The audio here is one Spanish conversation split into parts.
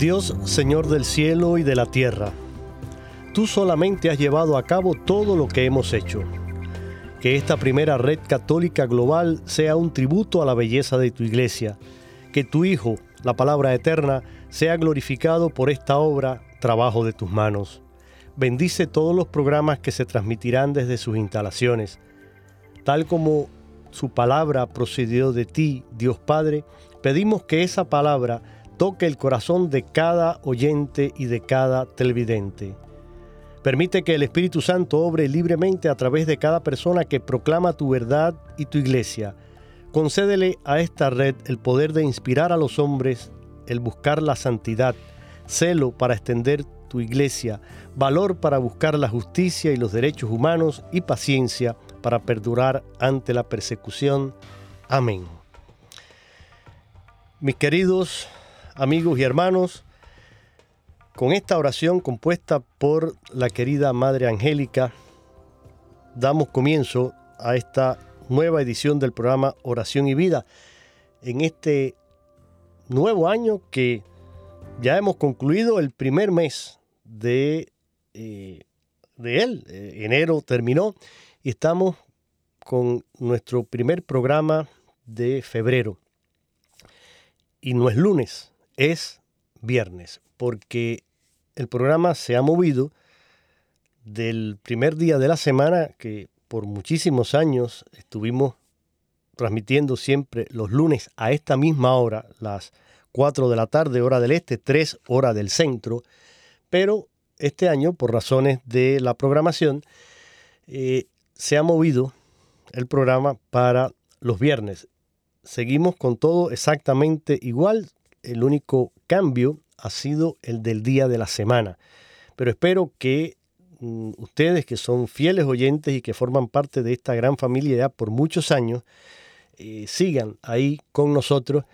Dios, Señor del cielo y de la tierra, tú solamente has llevado a cabo todo lo que hemos hecho. Que esta primera red católica global sea un tributo a la belleza de tu iglesia. Que tu Hijo, la palabra eterna, sea glorificado por esta obra, trabajo de tus manos. Bendice todos los programas que se transmitirán desde sus instalaciones. Tal como su palabra procedió de ti, Dios Padre, pedimos que esa palabra toque el corazón de cada oyente y de cada televidente. Permite que el Espíritu Santo obre libremente a través de cada persona que proclama tu verdad y tu iglesia. Concédele a esta red el poder de inspirar a los hombres, el buscar la santidad, celo para extender tu iglesia, valor para buscar la justicia y los derechos humanos y paciencia para perdurar ante la persecución. Amén. Mis queridos amigos y hermanos, con esta oración compuesta por la querida Madre Angélica, damos comienzo a esta nueva edición del programa Oración y Vida en este nuevo año que ya hemos concluido el primer mes de, eh, de él. Eh, enero terminó y estamos con nuestro primer programa de febrero. Y no es lunes, es viernes, porque el programa se ha movido del primer día de la semana que por muchísimos años estuvimos transmitiendo siempre los lunes a esta misma hora, las 4 de la tarde, hora del este, 3 hora del centro, pero este año, por razones de la programación, eh, se ha movido el programa para los viernes. Seguimos con todo exactamente igual, el único cambio ha sido el del día de la semana. Pero espero que mm, ustedes que son fieles oyentes y que forman parte de esta gran familia ya por muchos años, eh, sigan ahí con nosotros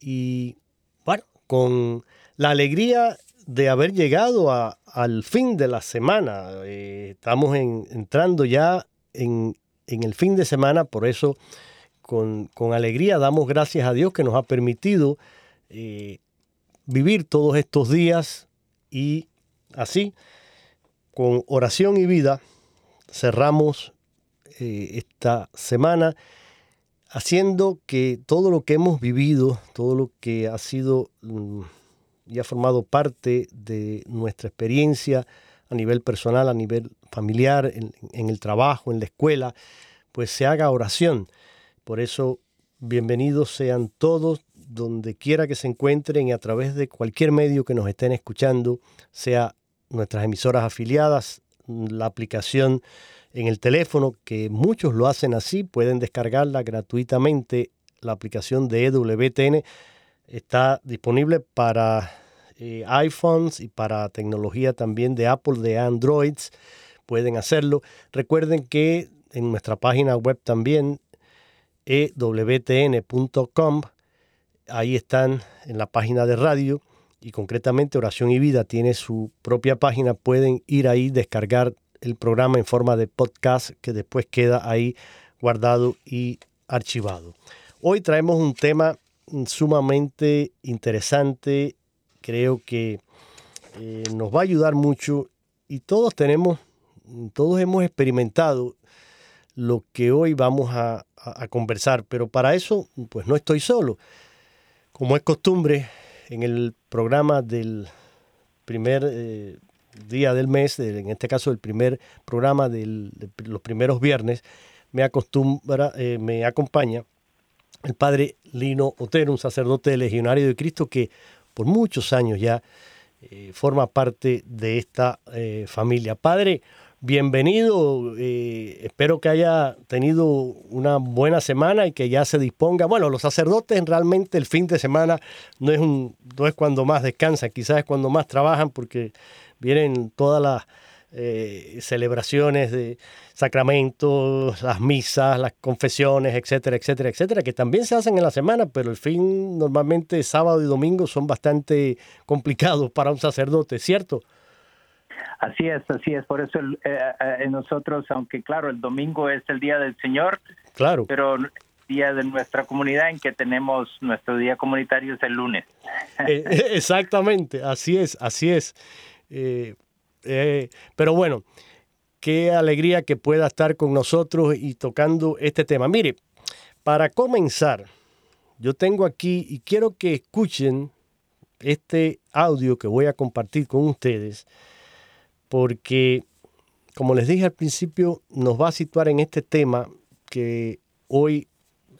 y bueno, con la alegría de haber llegado al fin de la semana. Eh, estamos entrando ya en, el fin de semana, por eso con alegría damos gracias a Dios que nos ha permitido eh, vivir todos estos días y así, con oración y vida, cerramos eh, esta semana haciendo que todo lo que hemos vivido, todo lo que ha sido mm, y ha formado parte de nuestra experiencia a nivel personal, a nivel familiar, en el trabajo, en la escuela, pues se haga oración. Por eso, bienvenidos sean todos donde quiera que se encuentren y a través de cualquier medio que nos estén escuchando, sea nuestras emisoras afiliadas, la aplicación en el teléfono, que muchos lo hacen así, pueden descargarla gratuitamente. La aplicación de EWTN está disponible para eh, iPhones y para tecnología también de Apple, de Androids. Pueden hacerlo. Recuerden que en nuestra página web también, ewtn.com, ahí están en la página de radio y concretamente Oración y Vida tiene su propia página. Pueden ir ahí, descargar el programa en forma de podcast que después queda ahí guardado y archivado. Hoy traemos un tema sumamente interesante, creo que eh, nos va a ayudar mucho y todos tenemos, todos hemos experimentado lo que hoy vamos a, conversar, pero para eso pues no estoy solo. Como es costumbre, en el programa del primer eh, día del mes, en este caso el primer programa de los primeros viernes, me, acostumbra, eh, me acompaña el padre Lino Otero, un sacerdote legionario de Cristo que por muchos años ya eh, forma parte de esta familia. Padre, bienvenido. Eh, espero que haya tenido una buena semana y que ya se disponga. Bueno, los sacerdotes realmente el fin de semana no es, un, no es cuando más descansan, quizás es cuando más trabajan porque vienen todas las eh, celebraciones de sacramentos, las misas, las confesiones, etcétera, etcétera, etcétera, que también se hacen en la semana, pero el fin normalmente sábado y domingo son bastante complicados para un sacerdote, ¿cierto? Así es, así es. Por eso eh, eh, nosotros, aunque claro, el domingo es el día del Señor, claro, pero el día de nuestra comunidad en que tenemos nuestro día comunitario es el lunes. Eh, exactamente, así es, así es. pero bueno, qué alegría que pueda estar con nosotros y tocando este tema. Mire, para comenzar, yo tengo aquí y quiero que escuchen este audio que voy a compartir con ustedes porque, como les dije al principio, nos va a situar en este tema que hoy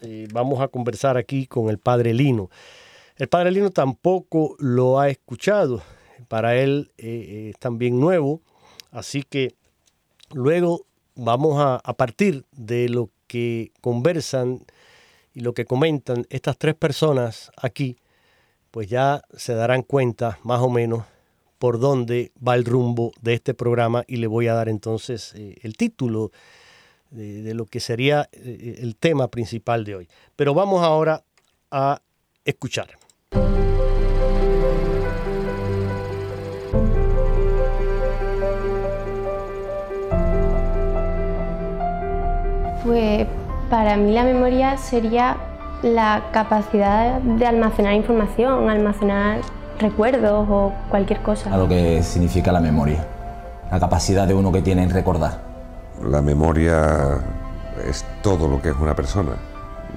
eh, vamos a conversar aquí con el padre Lino. El padre Lino tampoco lo ha escuchado, para él eh, eh, es también nuevo, así que luego vamos a, a partir de lo que conversan y lo que comentan estas tres personas aquí, pues ya se darán cuenta más o menos por dónde va el rumbo de este programa y le voy a dar entonces eh, el título de, lo que sería eh, el tema principal de hoy. Pero vamos ahora a escuchar. Pues para mí la memoria sería la capacidad de almacenar información, almacenar recuerdos o cualquier cosa. A lo que significa la memoria, la capacidad de uno que tiene en recordar. La memoria es todo lo que es una persona,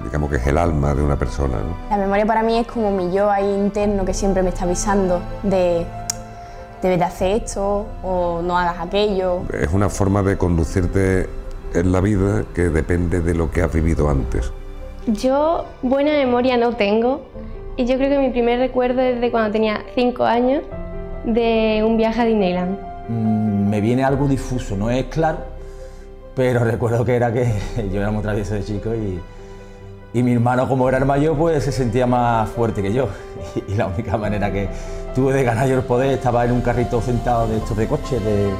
digamos que es el alma de una persona. La memoria para mí es como mi yo ahí interno que siempre me está avisando de debes de hacer esto o no hagas aquello. Es una forma de conducirte en la vida que depende de lo que has vivido antes. Yo buena memoria no tengo, y yo creo que mi primer recuerdo es de cuando tenía 5 años, de un viaje a Disneyland. Mm, me viene algo difuso, no es claro, pero recuerdo que era que yo era muy travieso de chico y, y mi hermano, como era el mayor, pues se sentía más fuerte que yo. Y, la única manera que tuve de ganar yo el poder estaba en un carrito sentado de estos de coche, de,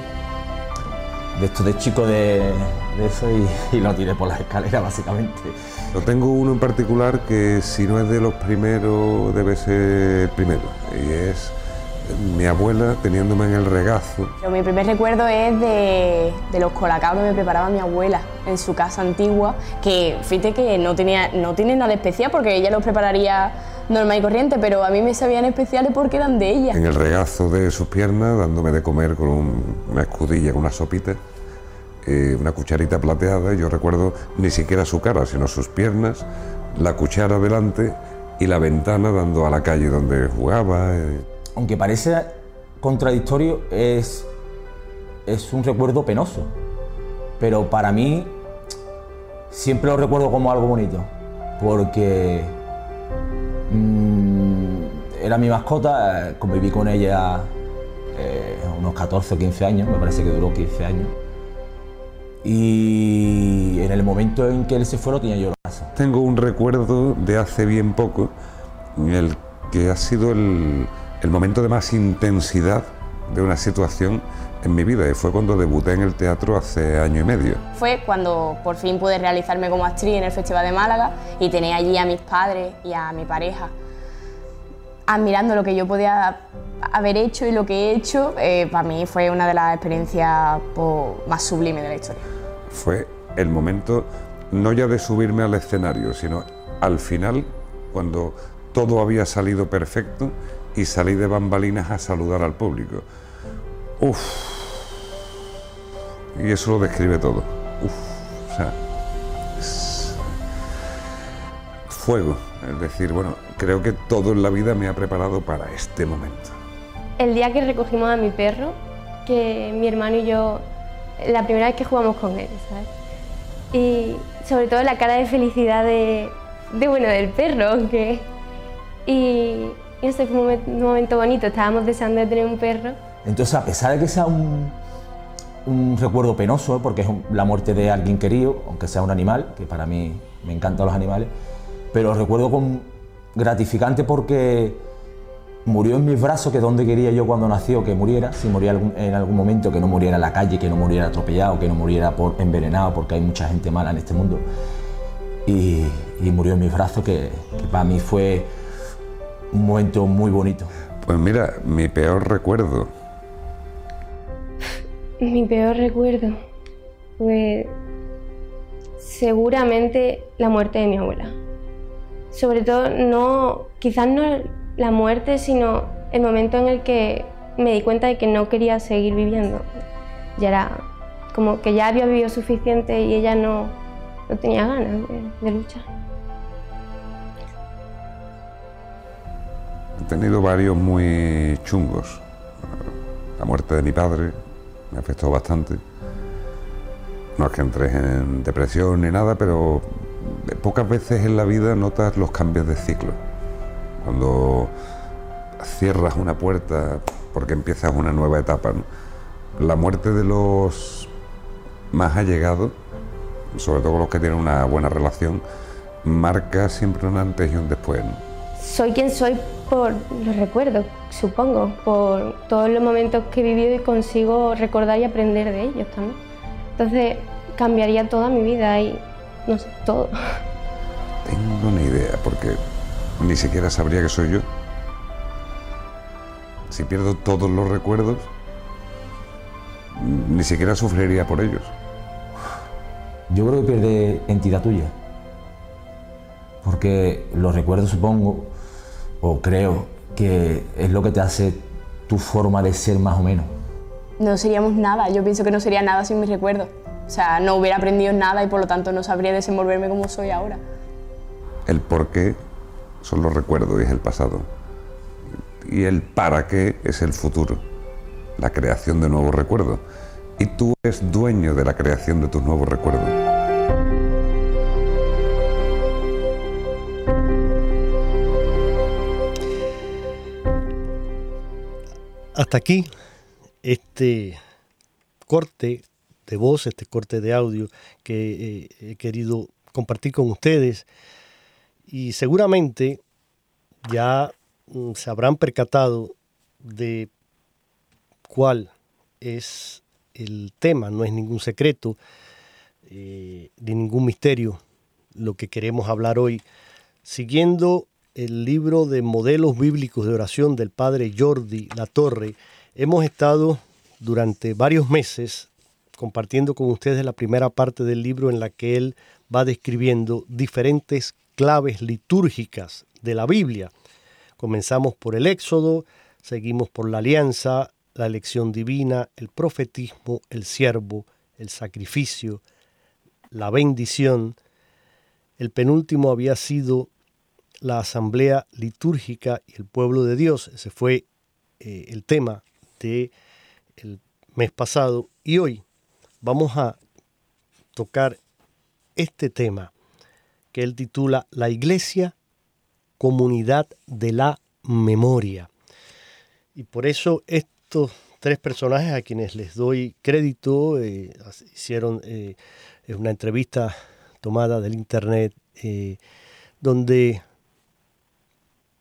de estos de chico de, de eso, y, y lo tiré por las escaleras, básicamente. Yo tengo uno en particular que si no es de los primeros debe ser el primero y es mi abuela teniéndome en el regazo. mi primer recuerdo es de, los colacaos que me preparaba mi abuela en su casa antigua, que fíjate que no, tenía, no tiene nada especial porque ella los prepararía normal y corriente, pero a mí me sabían especiales porque eran de ella. En el regazo de sus piernas, dándome de comer con una escudilla, con una sopita eh, una cucharita plateada, yo recuerdo ni siquiera su cara, sino sus piernas, la cuchara delante y la ventana dando a la calle donde jugaba. Eh. Aunque parece contradictorio, es, es un recuerdo penoso, pero para mí siempre lo recuerdo como algo bonito, porque mm, era mi mascota, conviví con ella eh, unos 14 o 15 años, me parece que duró 15 años y en el momento en que él se fue lo tenía yo en casa. Tengo un recuerdo de hace bien poco, en el que ha sido el, el momento de más intensidad de una situación en mi vida y fue cuando debuté en el teatro hace año y medio. Fue cuando por fin pude realizarme como actriz en el Festival de Málaga y tenía allí a mis padres y a mi pareja admirando lo que yo podía haber hecho y lo que he hecho, eh, para mí fue una de las experiencias pues, más sublimes de la historia. Fue el momento, no ya de subirme al escenario, sino al final, cuando todo había salido perfecto y salí de bambalinas a saludar al público. Uf. Y eso lo describe todo. Uf. O sea, fuego. Es decir, bueno, creo que todo en la vida me ha preparado para este momento. El día que recogimos a mi perro, que mi hermano y yo, la primera vez que jugamos con él, ¿sabes? Y sobre todo la cara de felicidad de, de bueno, del perro, que... Y, y fue un momento, bonito, estábamos deseando de tener un perro. Entonces, a pesar de que sea un, un recuerdo penoso, porque es la muerte de alguien querido, aunque sea un animal, que para mí me encantan los animales, pero recuerdo con gratificante porque murió en mis brazos, que es donde quería yo cuando nació que muriera, si moría en algún momento, que no muriera en la calle, que no muriera atropellado, que no muriera por, envenenado, porque hay mucha gente mala en este mundo. Y, murió en mis brazos, que, que para mí fue un momento muy bonito. Pues mira, mi peor recuerdo. Mi peor recuerdo fue seguramente la muerte de mi abuela. Sobre todo, no, quizás no la muerte, sino el momento en el que me di cuenta de que no quería seguir viviendo. Ya era como que ya había vivido suficiente y ella no, no tenía ganas de, luchar. He tenido varios muy chungos. La muerte de mi padre me afectó bastante. No es que entres en depresión ni nada, pero pocas veces en la vida notas los cambios de ciclo. Cuando cierras una puerta porque empiezas una nueva etapa. La muerte de los más allegados, sobre todo los que tienen una buena relación, marca siempre un antes y un después. Soy quien soy por los recuerdos, supongo, por todos los momentos que he vivido y consigo recordar y aprender de ellos también. Entonces cambiaría toda mi vida y no sé, todo. Tengo una idea, porque ni siquiera sabría que soy yo. Si pierdo todos los recuerdos, ni siquiera sufriría por ellos. Yo creo que pierde entidad tuya. Porque los recuerdos, supongo, o creo, que es lo que te hace tu forma de ser más o menos. No seríamos nada, yo pienso que no sería nada sin mis recuerdos. O sea, no hubiera aprendido nada y por lo tanto no sabría desenvolverme como soy ahora. El por qué son los recuerdos y es el pasado. Y el para qué es el futuro, la creación de nuevos recuerdos. Y tú eres dueño de la creación de tus nuevos recuerdos. Hasta aquí este corte de voz, este corte de audio que eh, he querido compartir con ustedes. Y seguramente ya mm, se habrán percatado de cuál es el tema, no es ningún secreto eh, ni ningún misterio lo que queremos hablar hoy, siguiendo el libro de modelos bíblicos de oración del padre Jordi Latorre, hemos estado durante varios meses compartiendo con ustedes la primera parte del libro en la que él va describiendo diferentes claves litúrgicas de la Biblia. Comenzamos por el Éxodo, seguimos por la alianza, la elección divina, el profetismo, el siervo, el sacrificio, la bendición. El penúltimo había sido la asamblea litúrgica y el pueblo de Dios. Ese fue eh, el tema del el mes pasado. Y hoy vamos a tocar este tema que él titula La Iglesia, Comunidad de la Memoria. Y por eso estos tres personajes a quienes les doy crédito eh, hicieron eh, una entrevista tomada del internet eh, donde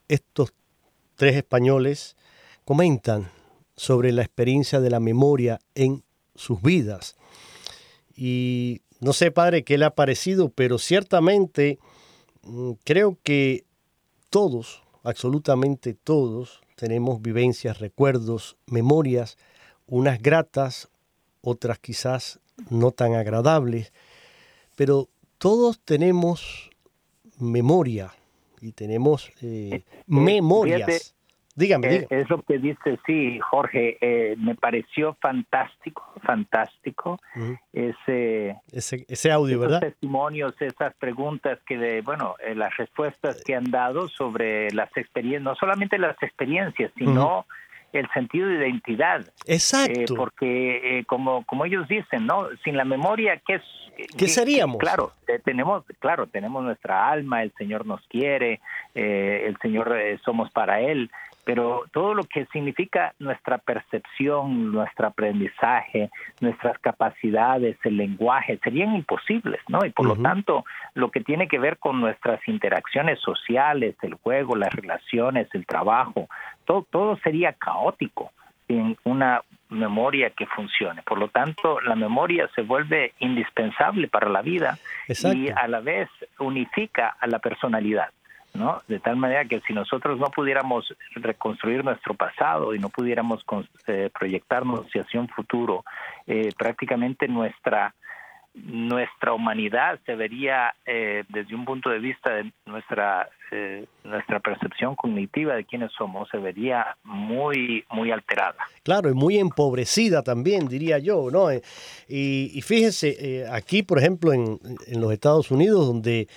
estos tres españoles comentan sobre la experiencia de la memoria en sus vidas. Y no sé, padre, qué le ha parecido, pero ciertamente mm, creo que todos, absolutamente todos, tenemos vivencias, recuerdos, memorias, unas gratas, otras quizás no tan agradables, pero todos tenemos memoria y tenemos eh, memorias Dígame, eh, Es lo que dice, sí, Jorge, eh, me pareció fantástico, fantástico ese, ese, audio, ¿verdad? testimonios, esas preguntas que, de, bueno, eh, las respuestas que han dado sobre las experiencias, no solamente las experiencias, sino el sentido de identidad. Exacto. porque, como, como ellos dicen, ¿no? Sin la memoria, ¿qué es? ¿Qué seríamos? Claro, tenemos, claro, tenemos nuestra alma, el Señor nos quiere, el Señor somos para Él, pero todo lo que significa nuestra percepción, nuestro aprendizaje, nuestras capacidades, el lenguaje, serían imposibles, ¿no? Y por lo tanto, lo que tiene que ver con nuestras interacciones sociales, el juego, las relaciones, el trabajo, todo, todo sería caótico sin una memoria que funcione. Por lo tanto, la memoria se vuelve indispensable para la vida y a la vez unifica a la personalidad. ¿No? De tal manera que si nosotros no pudiéramos reconstruir nuestro pasado y no pudiéramos eh, proyectarnos hacia un futuro, eh, prácticamente nuestra nuestra humanidad se vería eh, desde un punto de vista de nuestra nuestra percepción cognitiva de quiénes somos se vería muy muy alterada claro y muy empobrecida también diría yo no y, y fíjese aquí por ejemplo en, en los Estados Unidos donde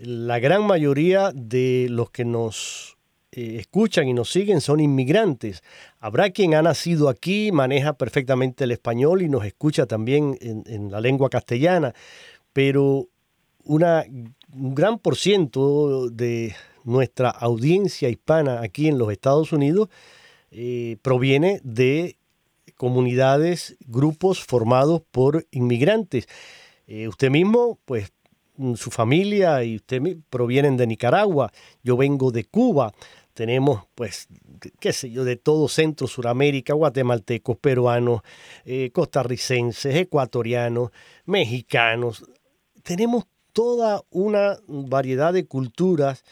la gran mayoría de los que nos eh, escuchan y nos siguen son inmigrantes. Habrá quien ha nacido aquí, maneja perfectamente el español y nos escucha también en, la lengua castellana, pero una, un gran por ciento de nuestra audiencia hispana aquí en los Estados Unidos eh, proviene de comunidades, grupos formados por inmigrantes. Eh, usted mismo, pues su familia y usted provienen de Nicaragua, yo vengo de Cuba, tenemos pues, qué sé yo, de todo Centro, Suramérica, guatemaltecos, peruanos, eh, costarricenses, ecuatorianos, mexicanos, tenemos toda una variedad de culturas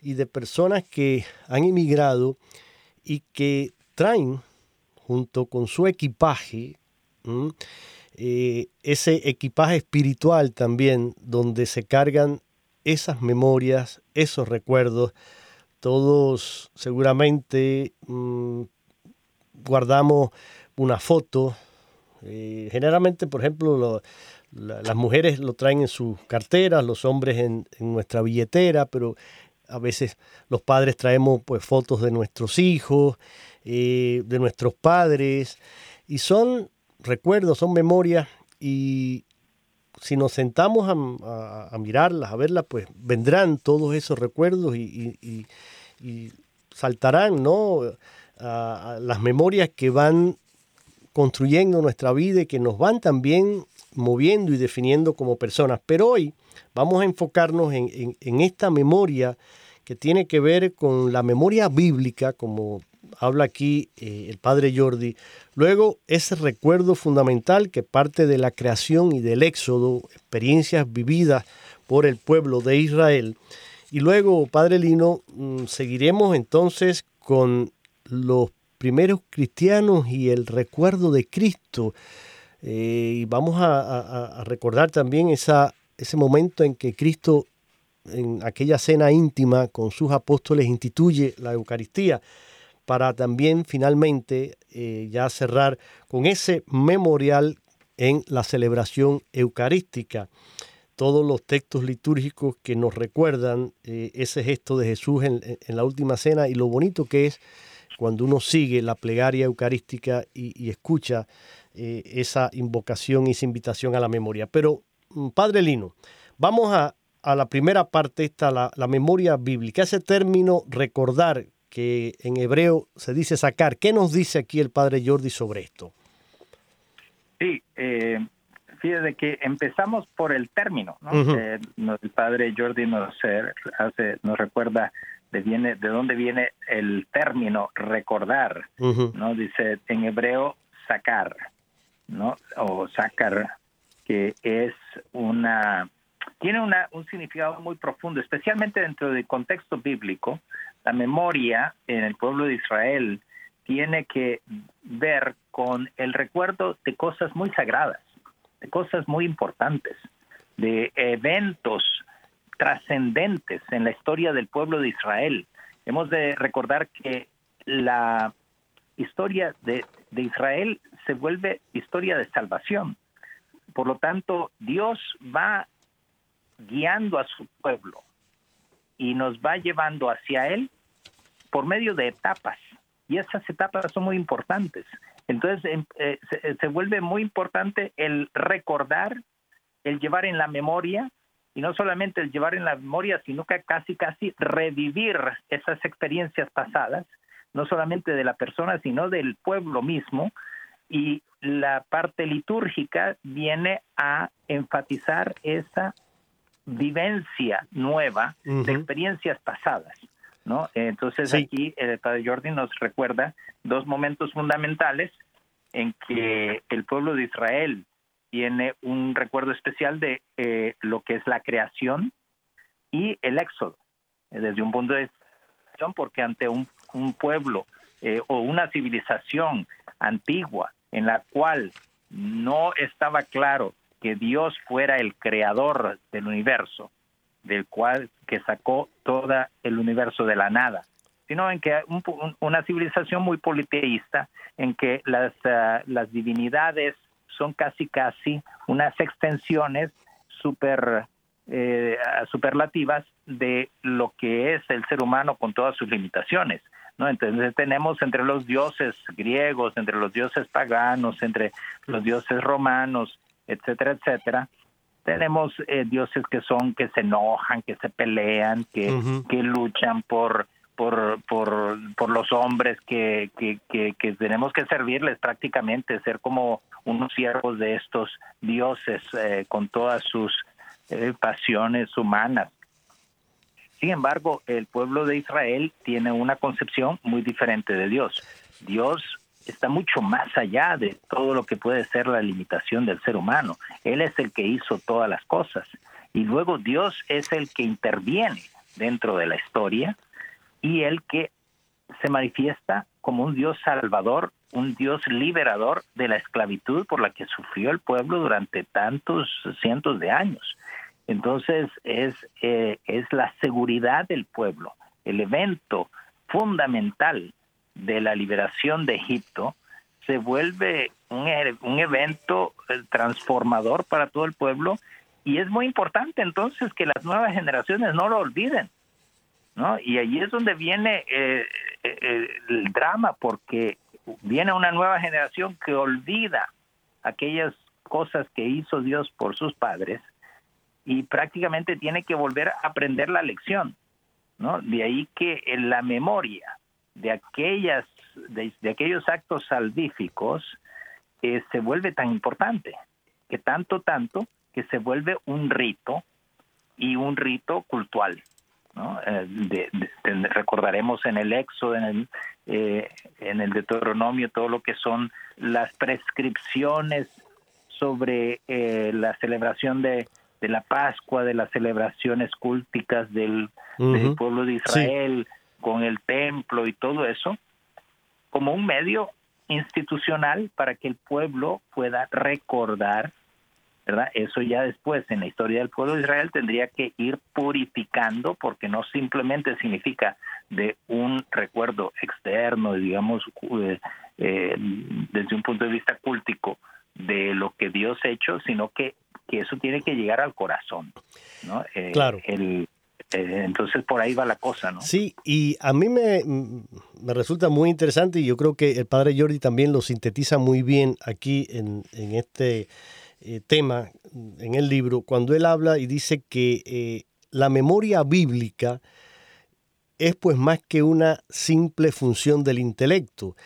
y de personas que han emigrado y que traen junto con su equipaje eh, ese equipaje espiritual también, donde se cargan esas memorias, esos recuerdos. Todos seguramente mm, guardamos una foto. Eh, generalmente, por ejemplo, las mujeres lo traen en sus carteras, los hombres en, nuestra billetera, pero a veces los padres traemos pues, fotos de nuestros hijos, eh, de nuestros padres, y son recuerdos, son memorias y si nos sentamos a, mirarlas, a verlas, pues vendrán todos esos recuerdos y, saltarán, ¿no? las memorias que van construyendo nuestra vida y que nos van también moviendo y definiendo como personas. Pero hoy vamos a enfocarnos en, en esta memoria que tiene que ver con la memoria bíblica, como habla aquí eh, el padre Jordi. Luego, ese recuerdo fundamental que parte de la creación y del éxodo, experiencias vividas por el pueblo de Israel. Y luego, padre Lino, mm, seguiremos entonces con los primeros cristianos y el recuerdo de Cristo. Eh, y vamos a, recordar también esa, ese momento en que Cristo, en aquella cena íntima con sus apóstoles, instituye la Eucaristía para también finalmente eh, ya cerrar con ese memorial en la celebración eucarística. Todos los textos litúrgicos que nos recuerdan eh, ese gesto de Jesús en, la última cena y lo bonito que es cuando uno sigue la plegaria eucarística y, escucha eh, esa invocación y esa invitación a la memoria. Pero, mm, Padre Lino, vamos a, la primera parte, esta, la, la memoria bíblica, ese término recordar que en hebreo se dice sacar. ¿Qué nos dice aquí el padre Jordi sobre esto? Sí, eh, fíjate que empezamos por el término. Eh, el padre Jordi nos, eh, hace, nos recuerda de, viene, de dónde viene el término recordar. ¿no? Dice en hebreo sacar, ¿no? o sacar, que es una tiene una, un significado muy profundo, especialmente dentro del contexto bíblico, la memoria en el pueblo de Israel tiene que ver con el recuerdo de cosas muy sagradas, de cosas muy importantes, de eventos trascendentes en la historia del pueblo de Israel. Hemos de recordar que la historia de, Israel se vuelve historia de salvación. Por lo tanto, Dios va guiando a su pueblo y nos va llevando hacia Él por medio de etapas. Y esas etapas son muy importantes. Entonces em, eh, se, se, vuelve muy importante el recordar, el llevar en la memoria, y no solamente el llevar en la memoria, sino que casi, casi revivir esas experiencias pasadas, no solamente de la persona, sino del pueblo mismo. Y la parte litúrgica viene a enfatizar esa vivencia nueva de experiencias pasadas. ¿no? Entonces aquí el Padre Jordi nos recuerda dos momentos fundamentales en que el pueblo de Israel tiene un recuerdo especial de eh, lo que es la creación y el éxodo, desde un punto de vista, porque ante un, un pueblo eh, o una civilización antigua en la cual no estaba claro que Dios fuera el creador del universo, del cual que sacó todo el universo de la nada, sino en que una civilización muy politeísta, en que las, uh, las divinidades son casi casi unas extensiones super eh, superlativas de lo que es el ser humano con todas sus limitaciones. ¿no? Entonces tenemos entre los dioses griegos, entre los dioses paganos, entre los dioses romanos, etcétera, etcétera, tenemos eh, dioses que son que se enojan, que se pelean, que, que luchan por por, por, por los hombres que, que, que, tenemos que servirles prácticamente, ser como unos siervos de estos dioses eh, con todas sus eh, pasiones humanas. Sin embargo, el pueblo de Israel tiene una concepción muy diferente de Dios. Dios está mucho más allá de todo lo que puede ser la limitación del ser humano. Él es el que hizo todas las cosas. Y luego Dios es el que interviene dentro de la historia y el que se manifiesta como un Dios salvador, un Dios liberador de la esclavitud por la que sufrió el pueblo durante tantos cientos de años. Entonces es, eh, es la seguridad del pueblo, el evento fundamental de la liberación de Egipto se vuelve un, e, un evento eh, transformador para todo el pueblo y es muy importante entonces que las nuevas generaciones no lo olviden, ¿no? Y allí es donde viene eh, eh, el drama, porque viene una nueva generación que olvida aquellas cosas que hizo Dios por sus padres y prácticamente tiene que volver a aprender la lección, ¿no? De ahí que en la memoria de aquellas de, aquellos actos salvíficos eh, se vuelve tan importante que tanto tanto que se vuelve un rito y un rito cultural ¿no? Eh, recordaremos en el Éxodo, en el, eh, en el Deuteronomio, todo lo que son las prescripciones sobre la celebración de, de, la Pascua, de las celebraciones cúlticas del, del pueblo de Israel, con el templo y todo eso, como un medio institucional para que el pueblo pueda recordar, ¿verdad? Eso ya después en la historia del pueblo de Israel tendría que ir purificando porque no simplemente significa de un recuerdo externo, digamos, eh, eh, desde un punto de vista cultico de lo que Dios ha hecho, sino que, que eso tiene que llegar al corazón, ¿no? Eh, claro. El, eh, entonces por ahí va la cosa, ¿no? Sí, y a mí me, me, resulta muy interesante y yo creo que el padre Jordi también lo sintetiza muy bien aquí en, en este eh, tema, en el libro, cuando él habla y dice que eh, la memoria bíblica es pues más que una simple función del intelecto.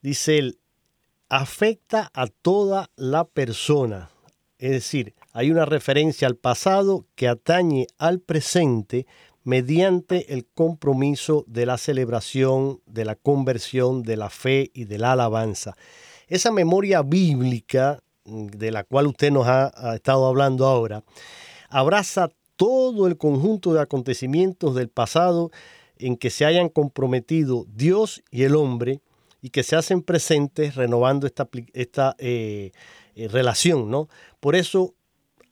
Dice él, afecta a toda la persona. Es decir, hay una referencia al pasado que atañe al presente mediante el compromiso de la celebración, de la conversión, de la fe y de la alabanza. Esa memoria bíblica mm, de la cual usted nos ha, estado hablando ahora, abraza todo el conjunto de acontecimientos del pasado en que se hayan comprometido Dios y el hombre y que se hacen presentes renovando esta, eh, eh, relación, ¿no? Por eso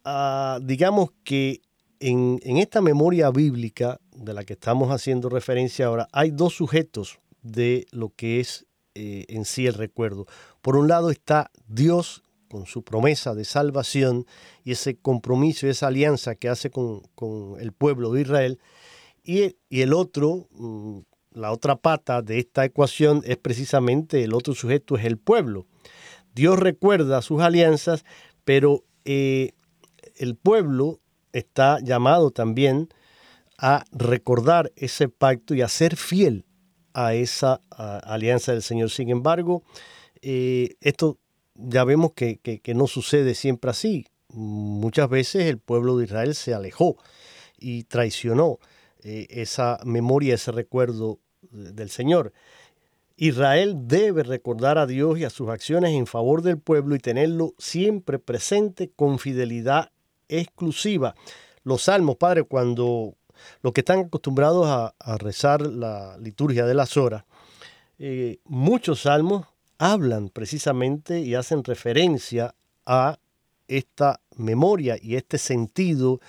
Ah, digamos que en, esta memoria bíblica de la que estamos haciendo referencia ahora, hay dos sujetos de lo que es eh, en sí el recuerdo. Por un lado está Dios con su promesa de salvación y ese compromiso, esa alianza que hace con, el pueblo de Israel. Y, el otro, mm, la otra pata de esta ecuación es precisamente el otro sujeto, es el pueblo. Dios recuerda sus alianzas, pero eh, el pueblo está llamado también a recordar ese pacto y a ser fiel a esa alianza del Señor. Sin embargo, eh, esto ya vemos que, no sucede siempre así. Muchas veces el pueblo de Israel se alejó y traicionó eh, esa memoria, ese recuerdo del Señor. Israel debe recordar a Dios y a sus acciones en favor del pueblo y tenerlo siempre presente con fidelidad exclusiva. Los salmos, Padre, cuando los que están acostumbrados a, rezar la liturgia de las horas, eh, muchos salmos hablan precisamente y hacen referencia a esta memoria y este sentido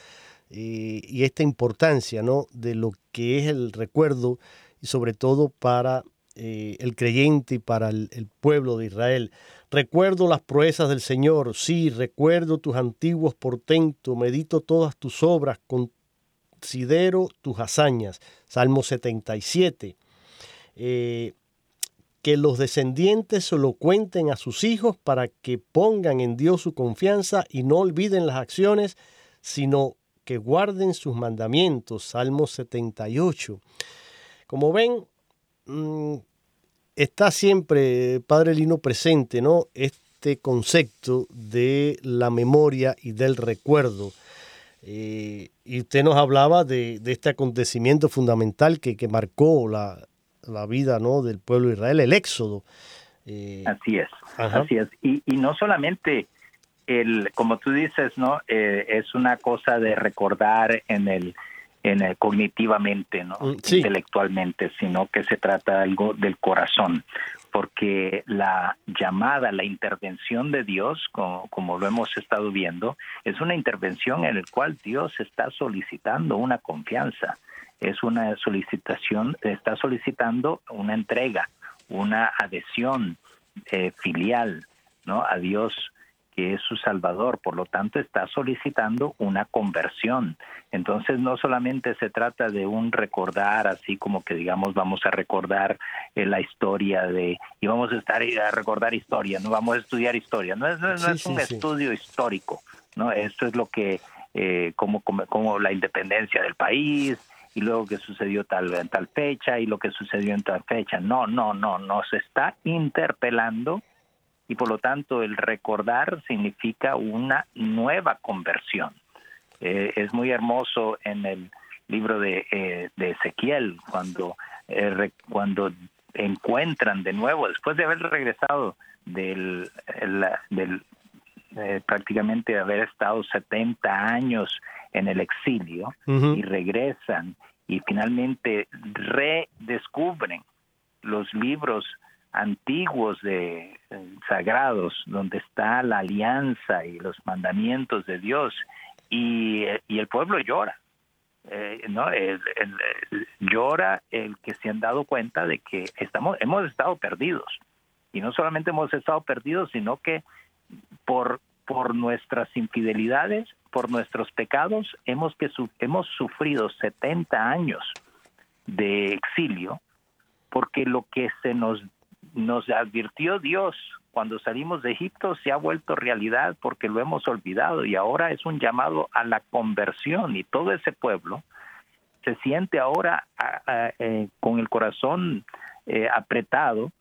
eh, y esta importancia ¿no? de lo que es el recuerdo y sobre todo para eh, el creyente y para el, el, pueblo de Israel. Recuerdo las proezas del Señor, sí, recuerdo tus antiguos portentos, medito todas tus obras, considero tus hazañas. Salmo 77. Eh, que los descendientes se lo cuenten a sus hijos para que pongan en Dios su confianza y no olviden las acciones, sino que guarden sus mandamientos. Salmo 78. Como ven, mm, está siempre, Padre Lino, presente, ¿no? Este concepto de la memoria y del recuerdo. Eh, y usted nos hablaba de, este acontecimiento fundamental que, que marcó la, la vida ¿no? del pueblo de Israel, el éxodo. Eh, así es, así es. Y, y, no solamente el, como tú dices, ¿no? Eh, es una cosa de recordar en el, en el cognitivamente, ¿no? Mm, intelectualmente, sino que se trata de algo del corazón, porque la llamada, la intervención de Dios, como, como, lo hemos estado viendo, es una intervención en la cual Dios está solicitando una confianza es una solicitación, está solicitando una entrega, una adhesión eh, filial, ¿no? A Dios que es su Salvador, por lo tanto está solicitando una conversión. Entonces no solamente se trata de un recordar, así como que digamos vamos a recordar eh, la historia de, y vamos a estar a recordar historia, no vamos a estudiar historia, no es, no, es un estudio histórico, ¿no? Esto es lo que, eh, como, como, como la independencia del país, y luego que sucedió tal en tal fecha y lo que sucedió en tal fecha. No, no, no, nos está interpelando y por lo tanto el recordar significa una nueva conversión. Eh, es muy hermoso en el libro de, eh, de Ezequiel cuando, eh, cuando encuentran de nuevo, después de haber regresado del, del prácticamente haber estado 70 años en el exilio y regresan y finalmente redescubren los libros antiguos de eh, sagrados donde está la alianza y los mandamientos de Dios y, el pueblo llora eh, no llora el que se han dado cuenta de que estamos hemos estado perdidos. Y no solamente hemos estado perdidos sino que por por nuestras infidelidades, por nuestros pecados, hemos, que, hemos sufrido 70 años de exilio, porque lo que se nos, nos advirtió Dios cuando salimos de Egipto se ha vuelto realidad porque lo hemos olvidado y ahora es un llamado a la conversión y todo ese pueblo se siente ahora eh, con el corazón eh, apretado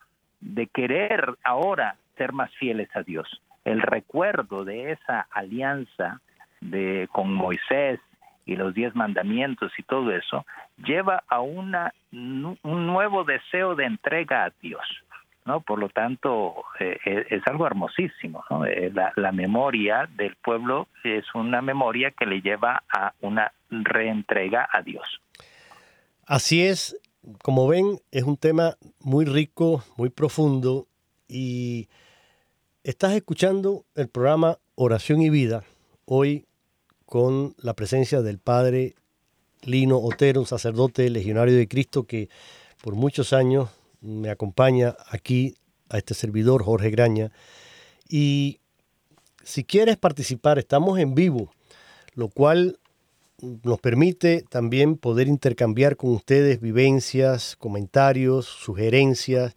de querer ahora ser más fieles a Dios. El recuerdo de esa alianza de con Moisés y los diez mandamientos y todo eso lleva a una un nuevo deseo de entrega a Dios no por lo tanto eh, eh, es algo hermosísimo. Eh, la, la, memoria del pueblo es una memoria que le lleva a una reentrega a Dios así es como ven es un tema muy rico muy profundo y Estás escuchando el programa Oración y Vida, hoy con la presencia del Padre Lino Otero, un sacerdote legionario de Cristo que por muchos años me acompaña aquí a este servidor, Jorge Graña. Y si quieres participar, estamos en vivo, lo cual nos permite también poder intercambiar con ustedes vivencias, comentarios, sugerencias,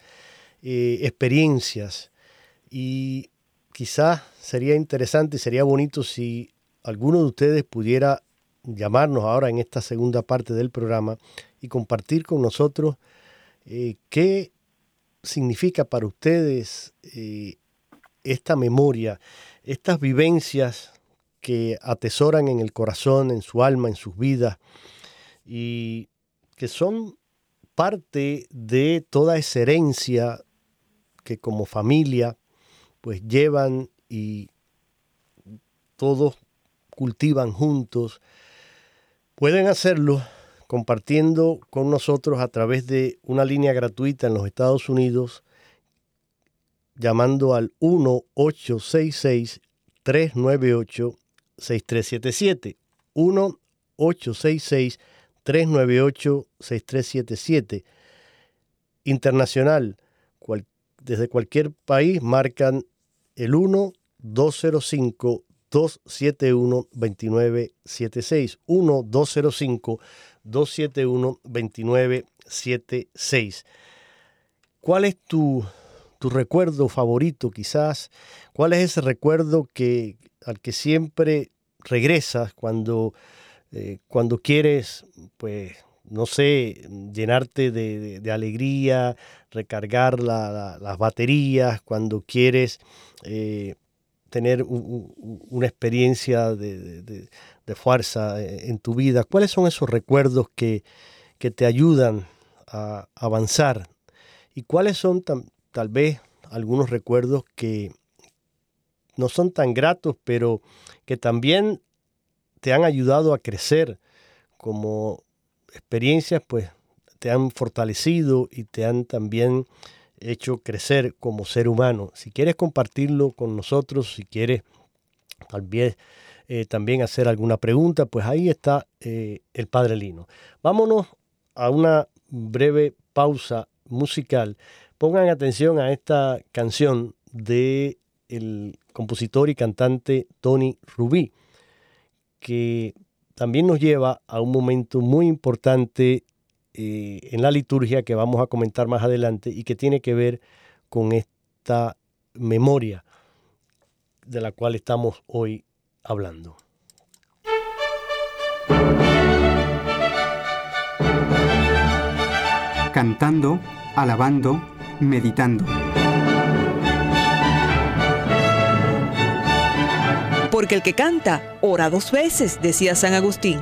eh, experiencias. Y quizás sería interesante y sería bonito si alguno de ustedes pudiera llamarnos ahora en esta segunda parte del programa y compartir con nosotros eh, qué significa para ustedes eh, esta memoria, estas vivencias que atesoran en el corazón, en su alma, en sus vidas, y que son parte de toda esa herencia que como familia pues llevan y todos cultivan juntos, pueden hacerlo compartiendo con nosotros a través de una línea gratuita en los Estados Unidos, llamando al 1-866-398-6377. 1-866-398-6377. Internacional, desde cualquier país marcan el 1-205 271-2976. 1-205-271-2976. ¿Cuál es tu, tu, recuerdo favorito quizás? ¿Cuál es ese recuerdo que, al que siempre regresas cuando, eh, cuando quieres, pues, no sé, llenarte de, alegría, recargar la, la, las baterías, cuando quieres... Eh, tener una experiencia de, fuerza eh, en tu vida? ¿Cuáles son esos recuerdos que, te ayudan a avanzar? ¿Y cuáles son tal vez algunos recuerdos que no son tan gratos, pero que también te han ayudado a crecer como experiencias, pues te han fortalecido y te han también hecho crecer como ser humano. Si quieres compartirlo con nosotros, si quieres tal vez eh, también hacer alguna pregunta, pues ahí está eh, el Padre Lino. Vámonos a una breve pausa musical. Pongan atención a esta canción de el compositor y cantante Tony Rubí, que también nos lleva a un momento muy importante eh, en la liturgia que vamos a comentar más adelante y que tiene que ver con esta memoria de la cual estamos hoy hablando. Cantando, alabando, meditando. Porque el que canta, ora dos veces, decía San Agustín.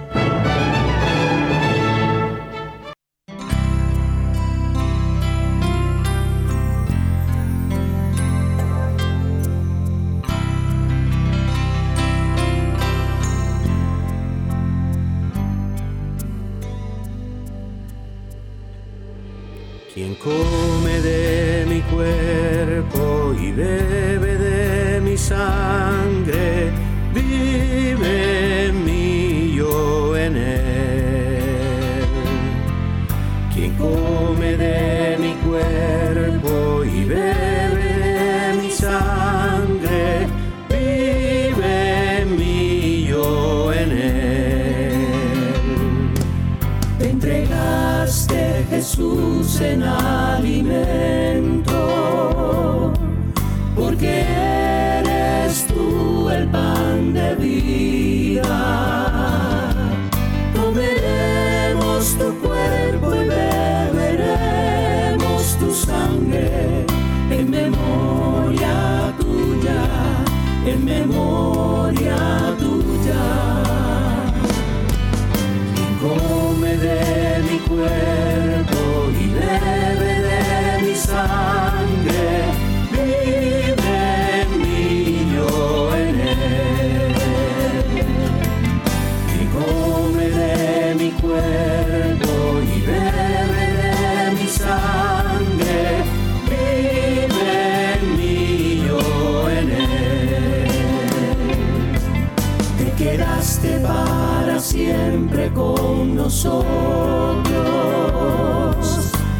siempre con nosotros,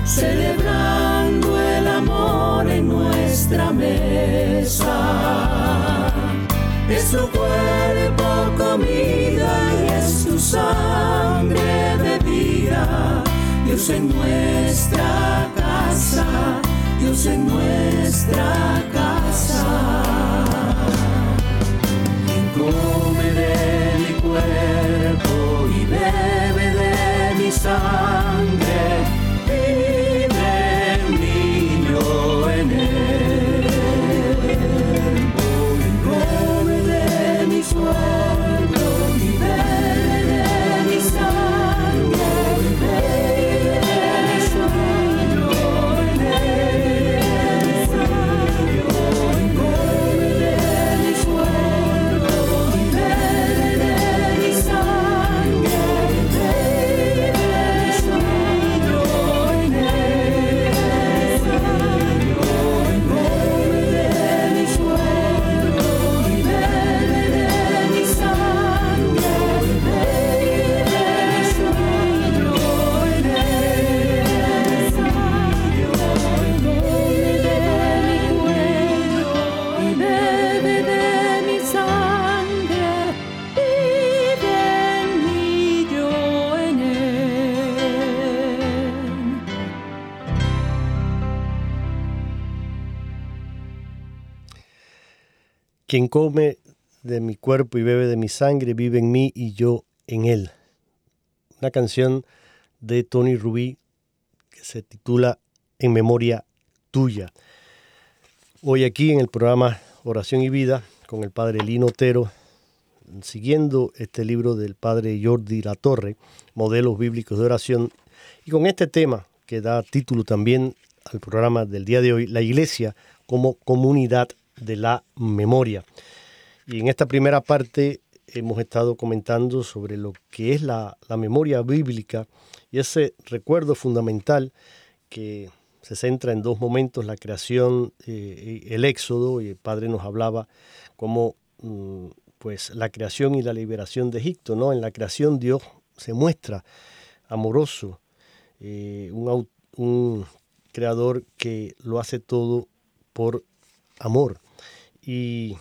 celebrando el amor en nuestra mesa. Es tu cuerpo comida y es tu sangre bebida. Dios en nuestra casa, Dios en nuestra casa. Come de de Quien come de mi cuerpo y bebe de mi sangre vive en mí y yo en él. Una canción de Tony Rubí que se titula En memoria tuya. Hoy aquí en el programa Oración y Vida con el padre Lino Otero, siguiendo este libro del padre Jordi La Torre, Modelos Bíblicos de Oración, y con este tema que da título también al programa del día de hoy, la Iglesia como comunidad de la memoria. Y en esta primera parte hemos estado comentando sobre lo que es la, memoria bíblica y ese recuerdo fundamental que se centra en dos momentos, la creación, eh, el éxodo, y el Padre nos hablaba como mm, pues la creación y la liberación de Egipto, ¿no? En la creación Dios se muestra amoroso, eh, un, un creador que lo hace todo por amor. Y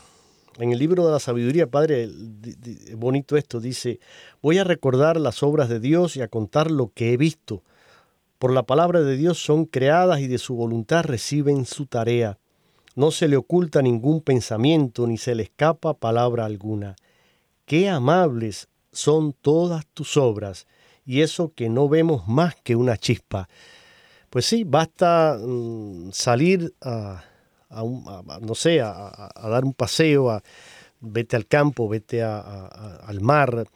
en el libro de la sabiduría, Padre, bonito esto, dice, voy a recordar las obras de Dios y a contar lo que he visto. Por la palabra de Dios son creadas y de su voluntad reciben su tarea. No se le oculta ningún pensamiento ni se le escapa palabra alguna. Qué amables son todas tus obras y eso que no vemos más que una chispa. Pues sí, basta mm, salir a no sé, a, dar un paseo, a, vete al campo, vete al mar,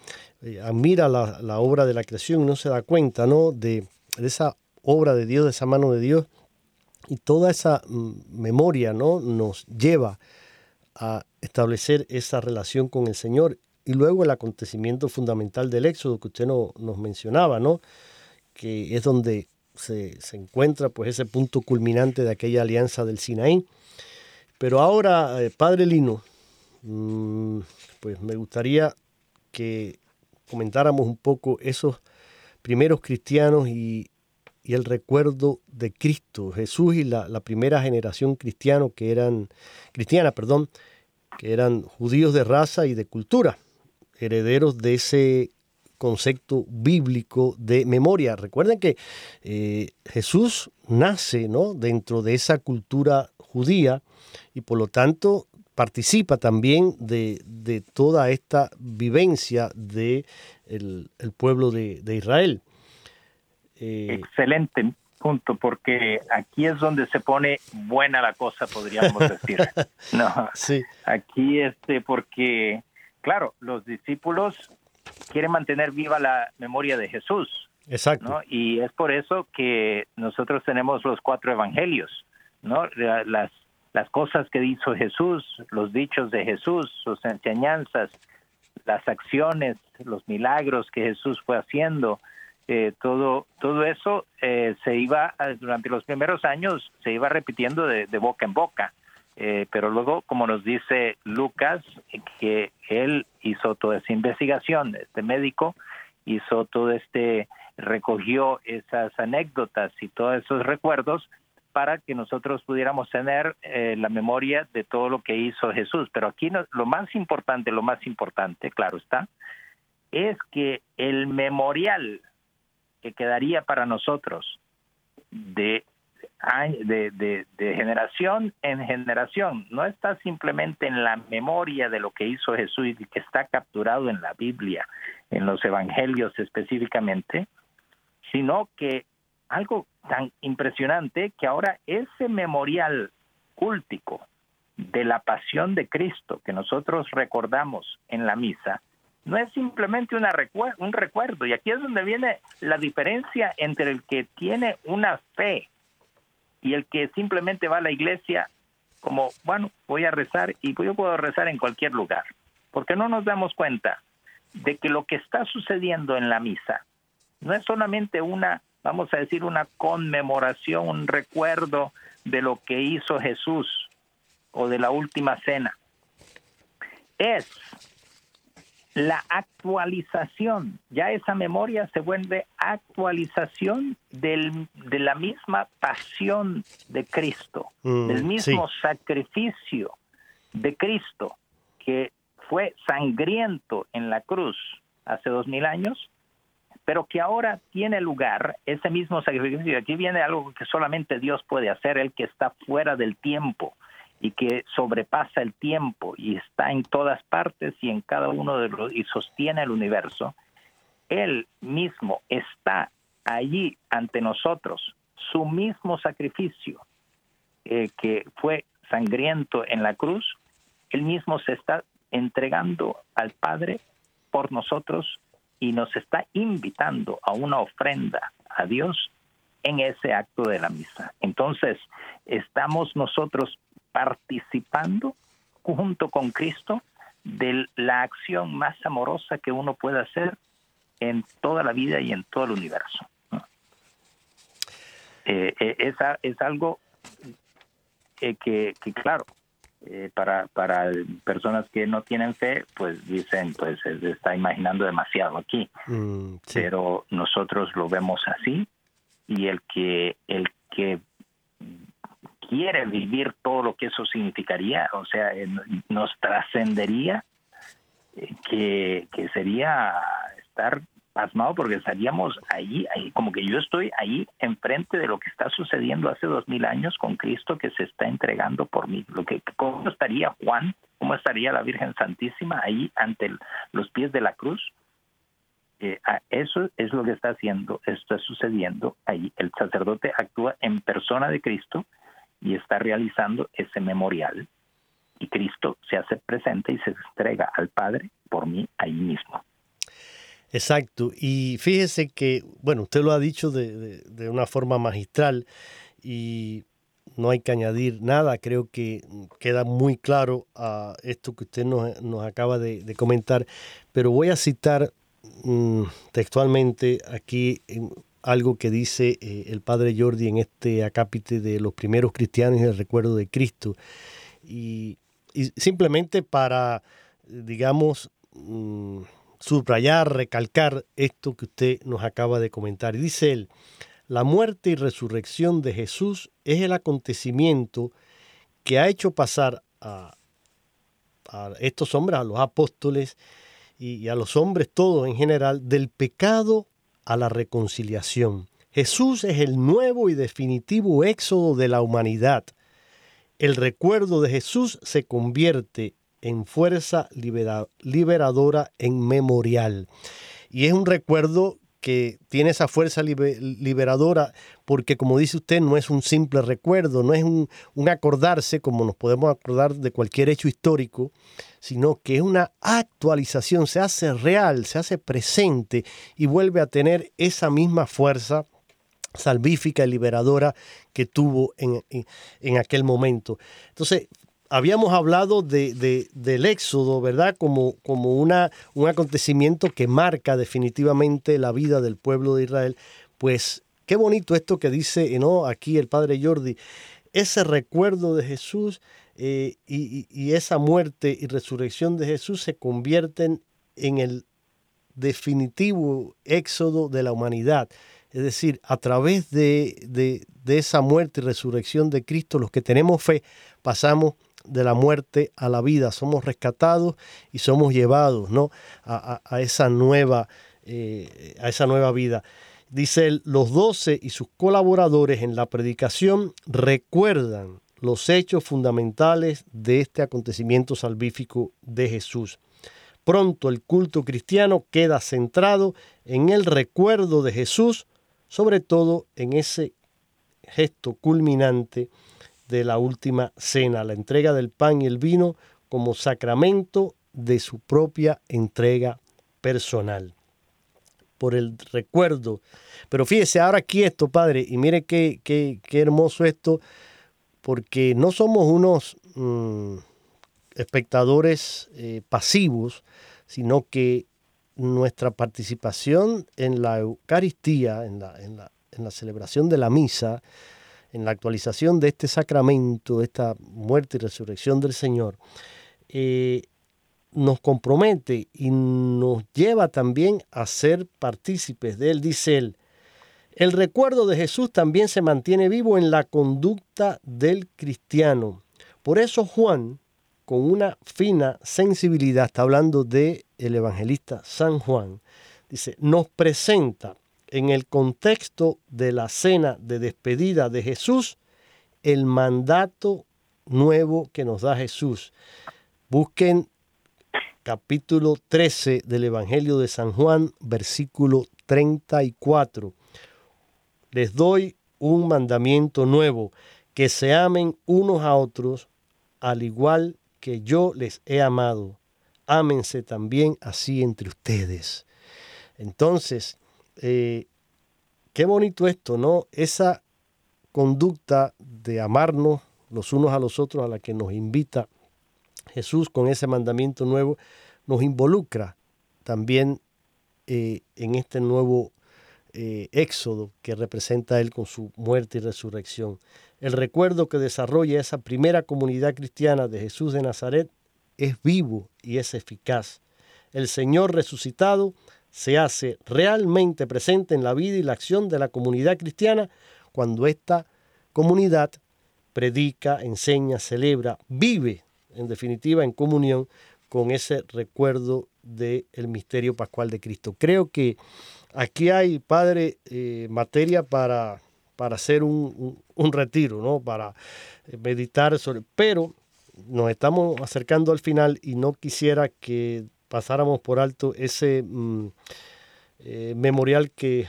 eh, admira la, obra de la creación y no se da cuenta ¿no? de, esa obra de Dios, de esa mano de Dios. Y toda esa mm, memoria ¿no? nos lleva a establecer esa relación con el Señor. Y luego el acontecimiento fundamental del Éxodo que usted no, nos mencionaba, ¿no? que es donde se, se, encuentra pues, ese punto culminante de aquella alianza del Sinaí. Pero ahora, eh, Padre Lino, mm, pues me gustaría que comentáramos un poco esos primeros cristianos y, el recuerdo de Cristo, Jesús y la, primera generación cristiano que eran, cristiana, perdón, que eran judíos de raza y de cultura, herederos de ese concepto bíblico de memoria. Recuerden que eh, Jesús nace ¿no? dentro de esa cultura judía y por lo tanto participa también de, toda esta vivencia del de el pueblo de, Israel. Eh, Excelente punto, porque aquí es donde se pone buena la cosa, podríamos decir. no, sí. Aquí este, porque, claro, los discípulos quieren mantener viva la memoria de Jesús. Exacto. Y es por eso que nosotros tenemos los cuatro evangelios, ¿no? Las las cosas que hizo Jesús, los dichos de Jesús, sus enseñanzas, las acciones, los milagros que Jesús fue haciendo, eh, todo, todo eso eh, se iba, durante los primeros años, se iba repitiendo de, boca en boca. Eh, pero luego, como nos dice Lucas, que él hizo toda esa investigación, este médico hizo todo este, recogió esas anécdotas y todos esos recuerdos para que nosotros pudiéramos tener eh, la memoria de todo lo que hizo Jesús. Pero aquí lo más importante, lo más importante, claro está, es que el memorial que quedaría para nosotros de, de, generación en generación no está simplemente en la memoria de lo que hizo Jesús y que está capturado en la Biblia, en los evangelios específicamente, sino que algo tan impresionante que ahora ese memorial cúltico de la pasión de Cristo que nosotros recordamos en la misa, no es simplemente una un recuerdo. Y aquí es donde viene la diferencia entre el que tiene una fe y el que simplemente va a la iglesia como, bueno, voy a rezar y yo puedo rezar en cualquier lugar. Porque no nos damos cuenta de que lo que está sucediendo en la misa no es solamente una, vamos a decir, una conmemoración, un recuerdo de lo que hizo Jesús o de la última cena. Es la actualización, ya esa memoria se vuelve actualización del, de la misma pasión de Cristo, Mm, del mismo sí. sacrificio de Cristo que fue sangriento en la cruz hace dos mil años, pero que ahora tiene lugar ese mismo sacrificio. Aquí viene algo que solamente Dios puede hacer, el que está fuera del tiempo y que sobrepasa el tiempo y está en todas partes y en cada uno de los y sostiene el universo. Él mismo está allí ante nosotros, su mismo sacrificio eh, que fue sangriento en la cruz, él mismo se está entregando al Padre por nosotros y nos está invitando a una ofrenda a Dios en ese acto de la misa. Entonces, estamos nosotros participando junto con Cristo de la acción más amorosa que uno puede hacer en toda la vida y en todo el universo. ¿no? Eh, eh, es, es algo eh, que, que, claro, eh, para, para personas que no tienen fe, pues dicen, pues se está imaginando demasiado aquí Mm, sí. pero nosotros lo vemos así y el que el que quiere vivir todo lo que eso significaría, o sea, nos trascendería eh, que, que sería estar pasmado porque estaríamos ahí, ahí, como que yo estoy ahí enfrente de lo que está sucediendo hace dos mil años con Cristo que se está entregando por mí. Lo que, ¿Cómo estaría Juan? ¿Cómo estaría la Virgen Santísima ahí ante el- los pies de la cruz? Eh, eso es lo que está haciendo, está sucediendo ahí. El sacerdote actúa en persona de Cristo y está realizando ese memorial. Y Cristo se hace presente y se entrega al Padre por mí ahí mismo. Exacto. Y fíjese que, bueno, usted lo ha dicho de, de- una forma magistral y no hay que añadir nada. Creo que queda muy claro a esto que usted nos, nos acaba de, comentar. Pero voy a citar mm, textualmente aquí algo que dice eh, el padre Jordi en este acápite de los primeros cristianos y el recuerdo de Cristo. Y, y simplemente para, digamos, mm, subrayar, recalcar esto que usted nos acaba de comentar. Dice él, la muerte y resurrección de Jesús es el acontecimiento que ha hecho pasar a, a estos hombres, a los apóstoles y, y a los hombres todos en general, del pecado a la reconciliación. Jesús es el nuevo y definitivo éxodo de la humanidad. El recuerdo de Jesús se convierte en fuerza libera- liberadora, en memorial. Y es un recuerdo que tiene esa fuerza libe- liberadora porque, como dice usted, no es un simple recuerdo, no es un, un acordarse como nos podemos acordar de cualquier hecho histórico, sino que es una actualización, se hace real, se hace presente y vuelve a tener esa misma fuerza salvífica y liberadora que tuvo en, en- en aquel momento. Entonces, habíamos hablado de, de- del éxodo, ¿verdad? Como, como una, un acontecimiento que marca definitivamente la vida del pueblo de Israel. Pues qué bonito esto que dice ¿no? aquí el padre Jordi, ese recuerdo de Jesús eh, y esa muerte y resurrección de Jesús se convierten en el definitivo éxodo de la humanidad. Es decir, a través de, de, de esa muerte y resurrección de Cristo, los que tenemos fe, pasamos de la muerte a la vida, somos rescatados y somos llevados ¿no? a, a, esa nueva, eh, a esa nueva vida. Dice él, los doce y sus colaboradores en la predicación recuerdan los hechos fundamentales de este acontecimiento salvífico de Jesús. Pronto el culto cristiano queda centrado en el recuerdo de Jesús, sobre todo en ese gesto culminante de la última cena, la entrega del pan y el vino como sacramento de su propia entrega personal. Por el recuerdo. Pero fíjese, ahora quieto, Padre, y mire qué, qué, qué hermoso esto, porque no somos unos mmm, espectadores eh, pasivos, sino que nuestra participación en la Eucaristía, en la, en la, en la celebración de la misa, en la actualización de este sacramento, de esta muerte y resurrección del Señor, eh, nos compromete y nos lleva también a ser partícipes de él, dice él. El recuerdo de Jesús también se mantiene vivo en la conducta del cristiano. Por eso Juan, con una fina sensibilidad, está hablando de el evangelista San Juan, dice, nos presenta en el contexto de la cena de despedida de Jesús el mandato nuevo que nos da Jesús. Busquen capítulo 13 del Evangelio de San Juan, versículo 34. Les doy un mandamiento nuevo, que se amen unos a otros, al igual que yo les he amado. Ámense también así entre ustedes. Entonces, eh, qué bonito esto, ¿no? Esa conducta de amarnos los unos a los otros a la que nos invita Jesús con ese mandamiento nuevo, nos involucra también eh, en este nuevo eh, éxodo que representa Él con su muerte y resurrección. El recuerdo que desarrolla esa primera comunidad cristiana de Jesús de Nazaret es vivo y es eficaz. El Señor resucitado se hace realmente presente en la vida y la acción de la comunidad cristiana cuando esta comunidad predica, enseña, celebra, vive, en definitiva, en comunión con ese recuerdo del misterio pascual de Cristo. Creo que aquí hay, Padre, eh, materia para, para hacer un, un, un, retiro, ¿no? para eh, meditar sobre... Pero nos estamos acercando al final y no quisiera que pasáramos por alto ese mm, eh, memorial que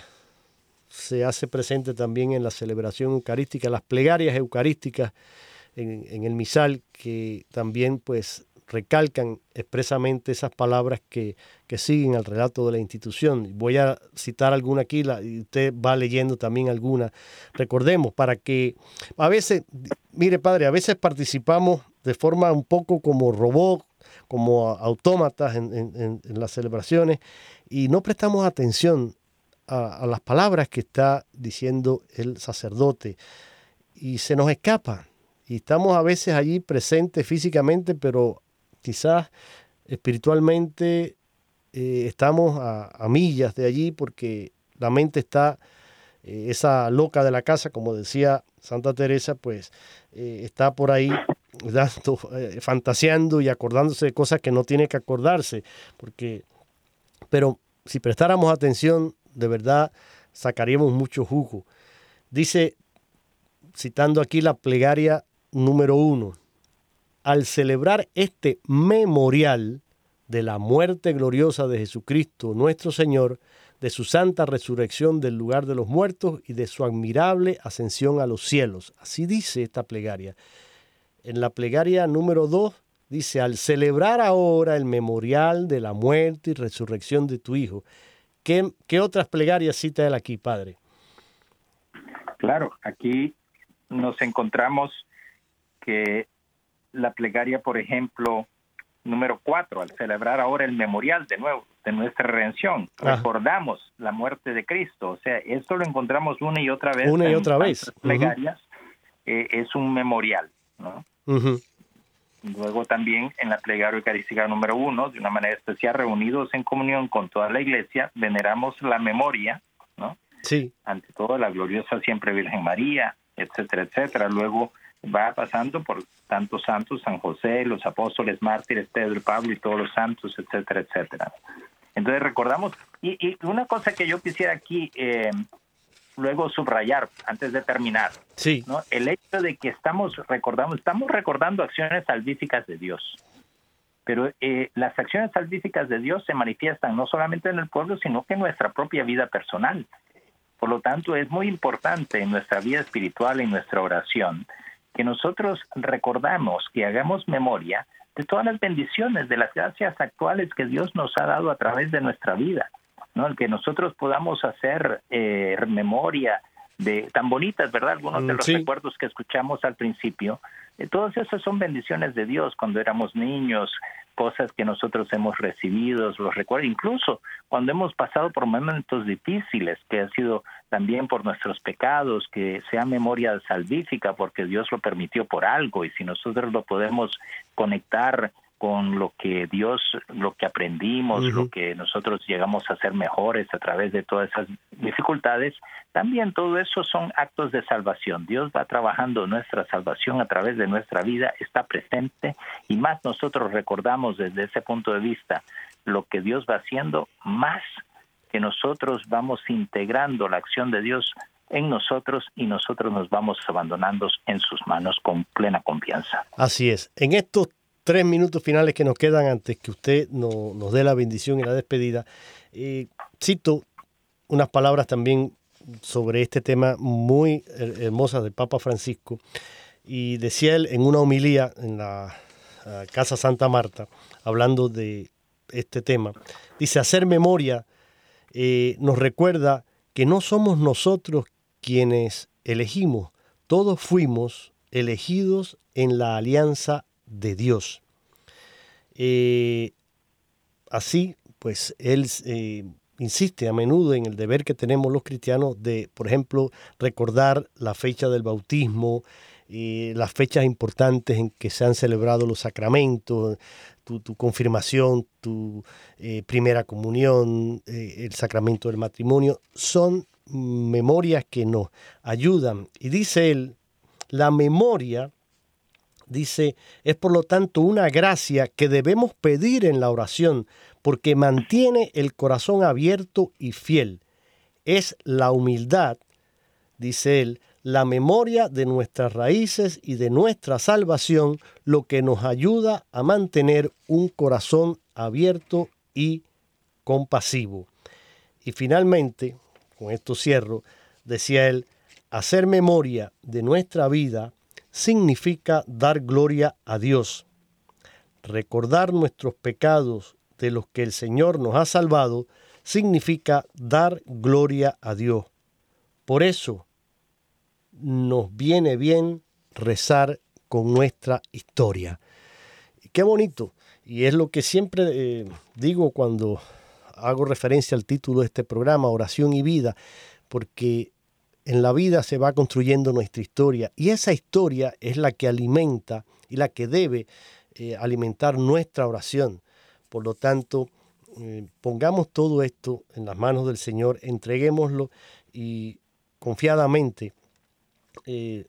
se hace presente también en la celebración eucarística, las plegarias eucarísticas en, el misal, que también pues recalcan expresamente esas palabras que, que, siguen al relato de la institución. Voy a citar alguna aquí la, y usted va leyendo también alguna. Recordemos, para que a veces, mire padre, a veces participamos de forma un poco como robot, como autómatas en, las celebraciones y no prestamos atención a, las palabras que está diciendo el sacerdote y se nos escapa. Y estamos a veces allí presentes físicamente, pero quizás espiritualmente eh, estamos a, a, millas de allí porque la mente está, eh, esa loca de la casa, como decía Santa Teresa, pues eh, está por ahí eh, fantaseando y acordándose de cosas que no tiene que acordarse, porque, pero si prestáramos atención, de verdad sacaríamos mucho jugo. Dice, citando aquí la plegaria número uno, al celebrar este memorial de la muerte gloriosa de Jesucristo nuestro Señor, de su santa resurrección del lugar de los muertos y de su admirable ascensión a los cielos. Así dice esta plegaria. En la plegaria número 2 dice, al celebrar ahora el memorial de la muerte y resurrección de tu Hijo. ¿Qué, qué otras plegarias cita él aquí, Padre? Claro, aquí nos encontramos que la plegaria, por ejemplo, número 4, al celebrar ahora el memorial de nuevo de nuestra redención, ah. recordamos la muerte de Cristo. O sea, esto lo encontramos una y otra vez. Una y otra vez. Plegarias, uh -huh. eh, es un memorial, ¿no? Uh -huh. Luego también en la plegaria eucarística número uno, de una manera especial, reunidos en comunión con toda la iglesia, veneramos la memoria, ¿no? Sí. Ante todo, la gloriosa siempre Virgen María, etcétera, etcétera. Luego va pasando por tantos santos, San José, los apóstoles, mártires, Pedro Pablo y todos los santos, etcétera, etcétera. Entonces recordamos, y, y una cosa que yo quisiera aquí eh, luego subrayar antes de terminar, sí. ¿no? el hecho de que estamos recordando, estamos recordando acciones salvíficas de Dios, pero eh, las acciones salvíficas de Dios se manifiestan no solamente en el pueblo, sino que en nuestra propia vida personal. Por lo tanto, es muy importante en nuestra vida espiritual, en nuestra oración, que nosotros recordamos, que hagamos memoria de todas las bendiciones, de las gracias actuales que Dios nos ha dado a través de nuestra vida, ¿no? El que nosotros podamos hacer eh, memoria de tan bonitas, ¿verdad? Algunos de los Sí. recuerdos que escuchamos al principio, eh, todas esas son bendiciones de Dios cuando éramos niños, cosas que nosotros hemos recibido, los recuerdos, incluso cuando hemos pasado por momentos difíciles, que ha sido también por nuestros pecados, que sea memoria salvífica, porque Dios lo permitió por algo, y si nosotros lo podemos conectar con lo que Dios, lo que aprendimos, lo que nosotros llegamos a ser mejores a través de todas esas dificultades, también todo eso son actos de salvación. Dios va trabajando nuestra salvación a través de nuestra vida, está presente y más nosotros recordamos desde ese punto de vista lo que Dios va haciendo, más que nosotros vamos integrando la acción de Dios en nosotros y nosotros nos vamos abandonando en sus manos con plena confianza. Así es. En estos tres minutos finales que nos quedan antes que usted no- nos dé la bendición y la despedida, eh, cito unas palabras también sobre este tema muy her- hermosas del Papa Francisco. Y decía él en una homilía en la Casa Santa Marta, hablando de este tema, dice, hacer memoria eh, nos recuerda que no somos nosotros quienes elegimos, todos fuimos elegidos en la alianza de Dios. Eh, así, pues él eh, insiste a menudo en el deber que tenemos los cristianos de, por ejemplo, recordar la fecha del bautismo, eh, las fechas importantes en que se han celebrado los sacramentos, tu, confirmación, tu eh, primera comunión, el sacramento del matrimonio, son memorias que nos ayudan. Y dice él, la memoria, dice, es por lo tanto una gracia que debemos pedir en la oración, porque mantiene el corazón abierto y fiel. Es la humildad, dice él, la memoria de nuestras raíces y de nuestra salvación lo que nos ayuda a mantener un corazón abierto y compasivo. Y finalmente, con esto cierro, decía él, hacer memoria de nuestra vida significa dar gloria a Dios. Recordar nuestros pecados de los que el Señor nos ha salvado significa dar gloria a Dios. Por eso nos viene bien rezar con nuestra historia. Qué bonito. Y es lo que siempre eh, digo cuando hago referencia al título de este programa, Oración y Vida, porque en la vida se va construyendo nuestra historia y esa historia es la que alimenta y la que debe eh, alimentar nuestra oración. Por lo tanto, eh, pongamos todo esto en las manos del Señor, entreguémoslo y confiadamente eh,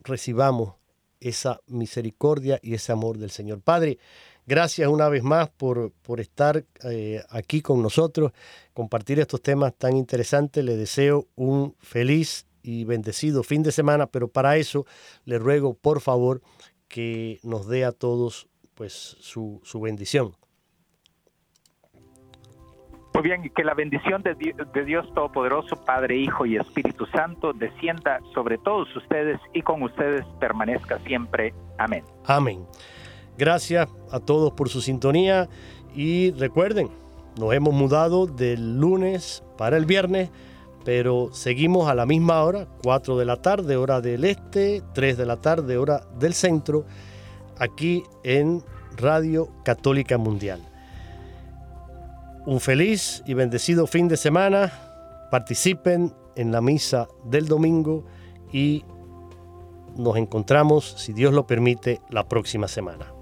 recibamos esa misericordia y ese amor del Señor. Padre, gracias una vez más por, por estar eh, aquí con nosotros, compartir estos temas tan interesantes. Le deseo un feliz y bendecido fin de semana, pero para eso le ruego, por favor, que nos dé a todos pues su, su bendición. Muy bien, y que la bendición de Dios, de Dios Todopoderoso, Padre, Hijo y Espíritu Santo descienda sobre todos ustedes y con ustedes permanezca siempre. Amén. Amén. Gracias a todos por su sintonía y recuerden, nos hemos mudado del lunes para el viernes, pero seguimos a la misma hora, 4 de la tarde, hora del este, 3 de la tarde, hora del centro, aquí en Radio Católica Mundial. Un feliz y bendecido fin de semana. Participen en la misa del domingo y nos encontramos, si Dios lo permite, la próxima semana.